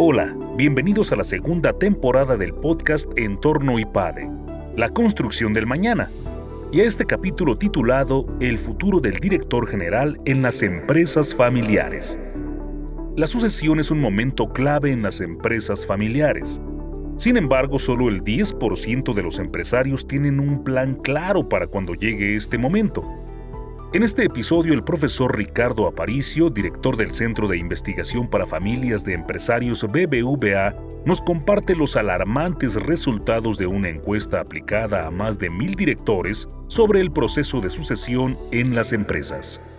Hola, bienvenidos a la segunda temporada del podcast Entorno IPADE, la construcción del mañana, y a este capítulo titulado El futuro del director general en las empresas familiares. La sucesión es un momento clave en las empresas familiares. Sin embargo, solo el 10% de los empresarios tienen un plan claro para cuando llegue este momento. En este episodio, el profesor Ricardo Aparicio, director del Centro de Investigación para Familias de Empresarios BBVA, nos comparte los alarmantes resultados de una encuesta aplicada a más de mil directores sobre el proceso de sucesión en las empresas.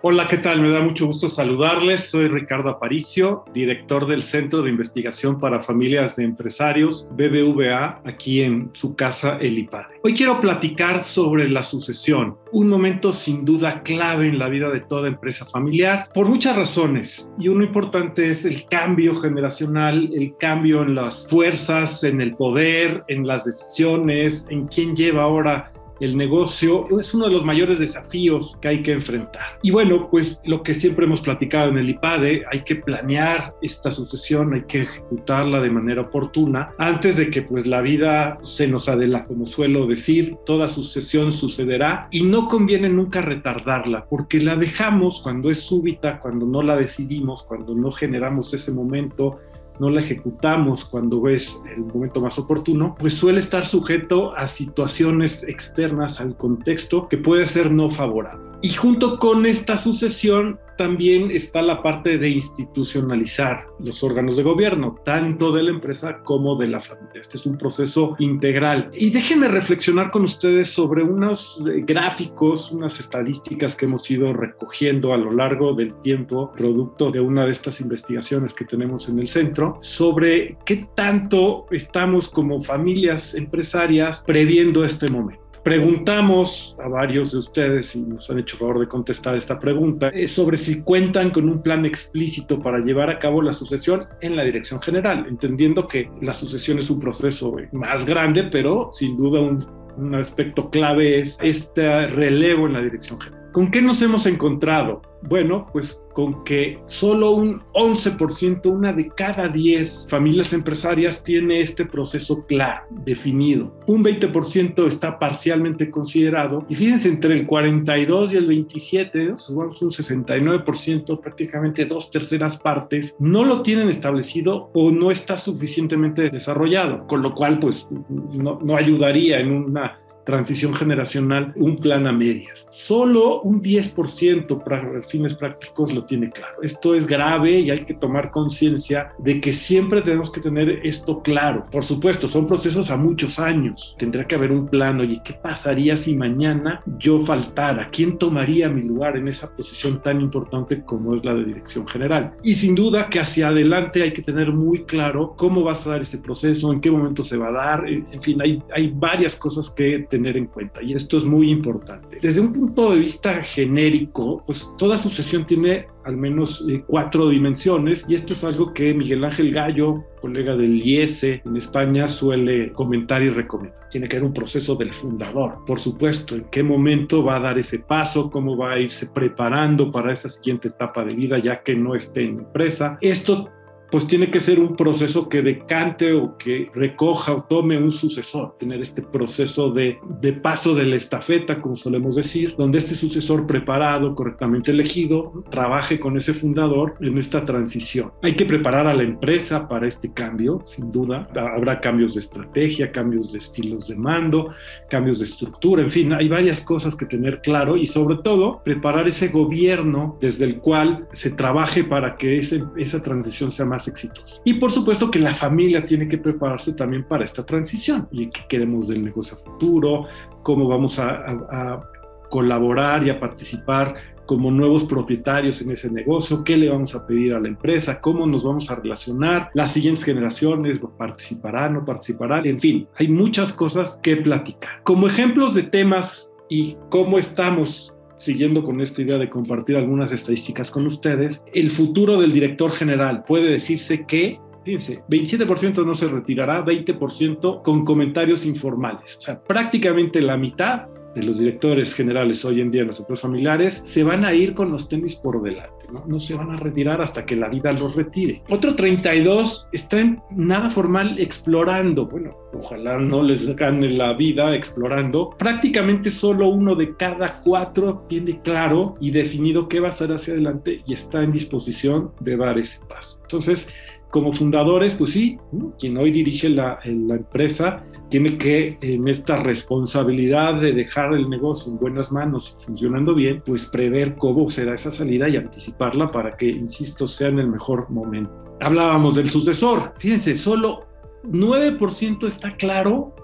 Hola, ¿qué tal? Me da mucho gusto saludarles. Soy Ricardo Aparicio, director del Centro de Investigación para Familias de Empresarios, BBVA, aquí en su casa, El IPADE. Hoy quiero platicar sobre la sucesión, un momento sin duda clave en la vida de toda empresa familiar, por muchas razones. Y uno importante es el cambio generacional, el cambio en las fuerzas, en el poder, en las decisiones, en quién lleva ahora el negocio es uno de los mayores desafíos que hay que enfrentar. Y bueno, pues lo que siempre hemos platicado en el IPADE, hay que planear esta sucesión, hay que ejecutarla de manera oportuna antes de que pues la vida se nos adela, como suelo decir, toda sucesión sucederá y no conviene nunca retardarla porque la dejamos cuando es súbita, cuando no la decidimos, cuando no generamos ese momento no la ejecutamos cuando es el momento más oportuno, pues suele estar sujeto a situaciones externas al contexto que puede ser no favorable. Y junto con esta sucesión también está la parte de institucionalizar los órganos de gobierno, tanto de la empresa como de la familia. Este es un proceso integral. Y déjenme reflexionar con ustedes sobre unos eh, gráficos, unas estadísticas que hemos ido recogiendo a lo largo del tiempo, producto de una de estas investigaciones que tenemos en el centro, sobre qué tanto estamos como familias empresarias previendo este momento. Preguntamos a varios de ustedes y nos han hecho favor de contestar esta pregunta eh, sobre si cuentan con un plan explícito para llevar a cabo la sucesión en la dirección general, entendiendo que la sucesión es un proceso eh, más grande, pero sin duda un, un aspecto clave es este relevo en la dirección general. ¿Con qué nos hemos encontrado? Bueno, pues con que solo un 11%, una de cada 10 familias empresarias tiene este proceso claro, definido. Un 20% está parcialmente considerado y fíjense, entre el 42 y el 27, subamos un 69%, prácticamente dos terceras partes, no lo tienen establecido o no está suficientemente desarrollado, con lo cual pues no, no ayudaría en una transición generacional un plan a medias. Solo un 10% para fines prácticos lo tiene claro. Esto es grave y hay que tomar conciencia de que siempre tenemos que tener esto claro. Por supuesto, son procesos a muchos años. Tendrá que haber un plan. Oye, ¿qué pasaría si mañana yo faltara? ¿Quién tomaría mi lugar en esa posición tan importante como es la de dirección general? Y sin duda que hacia adelante hay que tener muy claro cómo va a dar ese proceso, en qué momento se va a dar. En fin, hay, hay varias cosas que tener en cuenta y esto es muy importante. Desde un punto de vista genérico, pues toda sucesión tiene al menos eh, cuatro dimensiones y esto es algo que Miguel Ángel Gallo, colega del IESE en España, suele comentar y recomendar. Tiene que haber un proceso del fundador, por supuesto, en qué momento va a dar ese paso, cómo va a irse preparando para esa siguiente etapa de vida ya que no esté en empresa. Esto pues tiene que ser un proceso que decante o que recoja o tome un sucesor, tener este proceso de, de, paso de la estafeta, como solemos decir, donde este sucesor preparado, correctamente elegido, trabaje con ese fundador en esta transición. Hay que preparar a la empresa para este cambio, sin duda. Habrá cambios de estrategia, cambios de estilos de mando, cambios de estructura, en fin, hay varias cosas que tener claro y sobre todo preparar ese gobierno desde el cual se trabaje para que ese, esa transición sea más exitosos. Y por supuesto que la familia tiene que prepararse también para esta transición y qué queremos del negocio futuro, cómo vamos a, a colaborar y a participar como nuevos propietarios en ese negocio, qué le vamos a pedir a la empresa, cómo nos vamos a relacionar, las siguientes generaciones participarán, no participarán, en fin, hay muchas cosas que platicar. Como ejemplos de temas y cómo estamos siguiendo con esta idea de compartir algunas estadísticas con ustedes, el futuro del director general puede decirse que Fíjense, 27% no se retirará, 20% con comentarios informales. O sea, prácticamente la mitad de los directores generales hoy en día en las empresas familiares se van a ir con los tenis por delante, ¿no? no se van a retirar hasta que la vida los retire. Otro 32 está en nada formal explorando, bueno, ojalá no les gane la vida explorando. Prácticamente solo uno de cada cuatro tiene claro y definido qué va a hacer hacia adelante y está en disposición de dar ese paso. Entonces, como fundadores, pues sí, quien hoy dirige la, la, empresa tiene que, en esta responsabilidad de dejar el negocio en buenas manos funcionando bien, pues prever cómo será esa salida y anticiparla para que, insisto, sea en el mejor momento. Hablábamos del sucesor. Fíjense, solo 9% está claro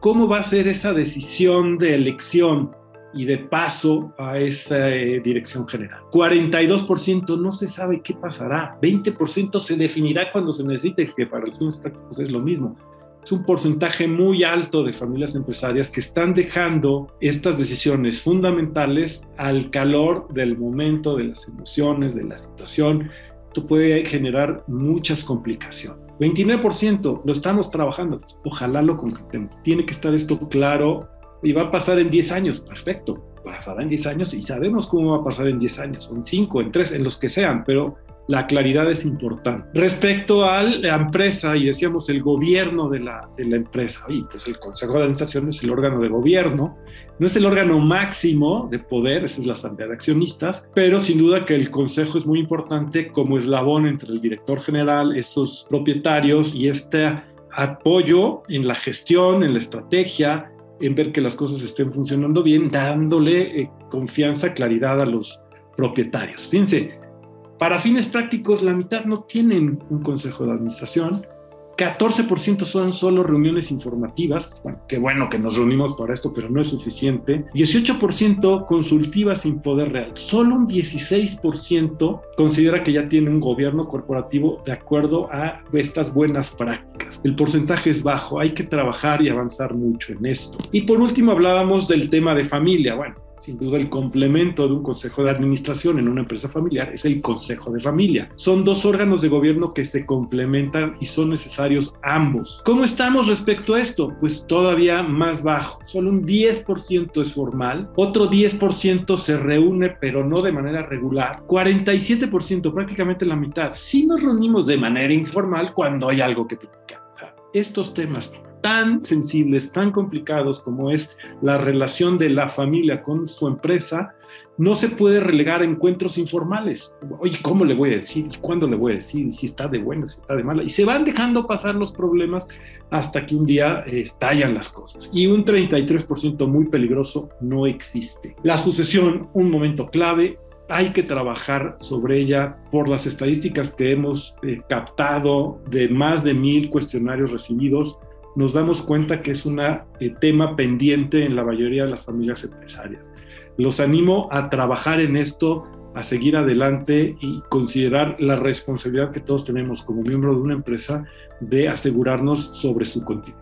cómo va a ser esa decisión de elección y de paso a esa eh, dirección general. 42% no se sabe qué pasará. 20% se definirá cuando se necesite, que para los fines prácticos es lo mismo. Es un porcentaje muy alto de familias empresarias que están dejando estas decisiones fundamentales al calor del momento, de las emociones, de la situación. Esto puede generar muchas complicaciones. 29% lo estamos trabajando. Ojalá lo concretemos. Tiene que estar esto claro y va a pasar en 10 años, perfecto, pasará en 10 años y sabemos cómo va a pasar en 10 años, en 5, en 3, en los que sean, pero la claridad es importante. Respecto a la empresa, y decíamos el gobierno de la, de la empresa, y pues el Consejo de Administración es el órgano de gobierno, no es el órgano máximo de poder, esa es la asamblea de accionistas, pero sin duda que el Consejo es muy importante como eslabón entre el director general, esos propietarios y este apoyo en la gestión, en la estrategia, en ver que las cosas estén funcionando bien, dándole eh, confianza, claridad a los propietarios. Fíjense, para fines prácticos, la mitad no tienen un consejo de administración, 14% son solo reuniones informativas, bueno, qué bueno que nos reunimos para esto, pero no es suficiente. 18% consultivas sin poder real. Solo un 16% considera que ya tiene un gobierno corporativo de acuerdo a estas buenas prácticas. El porcentaje es bajo, hay que trabajar y avanzar mucho en esto. Y por último hablábamos del tema de familia. Bueno, sin duda el complemento de un consejo de administración en una empresa familiar es el consejo de familia. Son dos órganos de gobierno que se complementan y son necesarios ambos. ¿Cómo estamos respecto a esto? Pues todavía más bajo. Solo un 10% es formal, otro 10% se reúne pero no de manera regular. 47%, prácticamente la mitad, sí nos reunimos de manera informal cuando hay algo que platicar. estos temas tan sensibles, tan complicados como es la relación de la familia con su empresa, no se puede relegar a encuentros informales. Oye, ¿cómo le voy a decir? ¿Y cuándo le voy a decir? ¿Y si está de buena, si está de mala? Y se van dejando pasar los problemas hasta que un día eh, estallan las cosas. Y un 33% muy peligroso no existe. La sucesión, un momento clave, hay que trabajar sobre ella por las estadísticas que hemos eh, captado de más de mil cuestionarios recibidos nos damos cuenta que es un eh, tema pendiente en la mayoría de las familias empresarias. Los animo a trabajar en esto, a seguir adelante y considerar la responsabilidad que todos tenemos como miembro de una empresa de asegurarnos sobre su continuidad.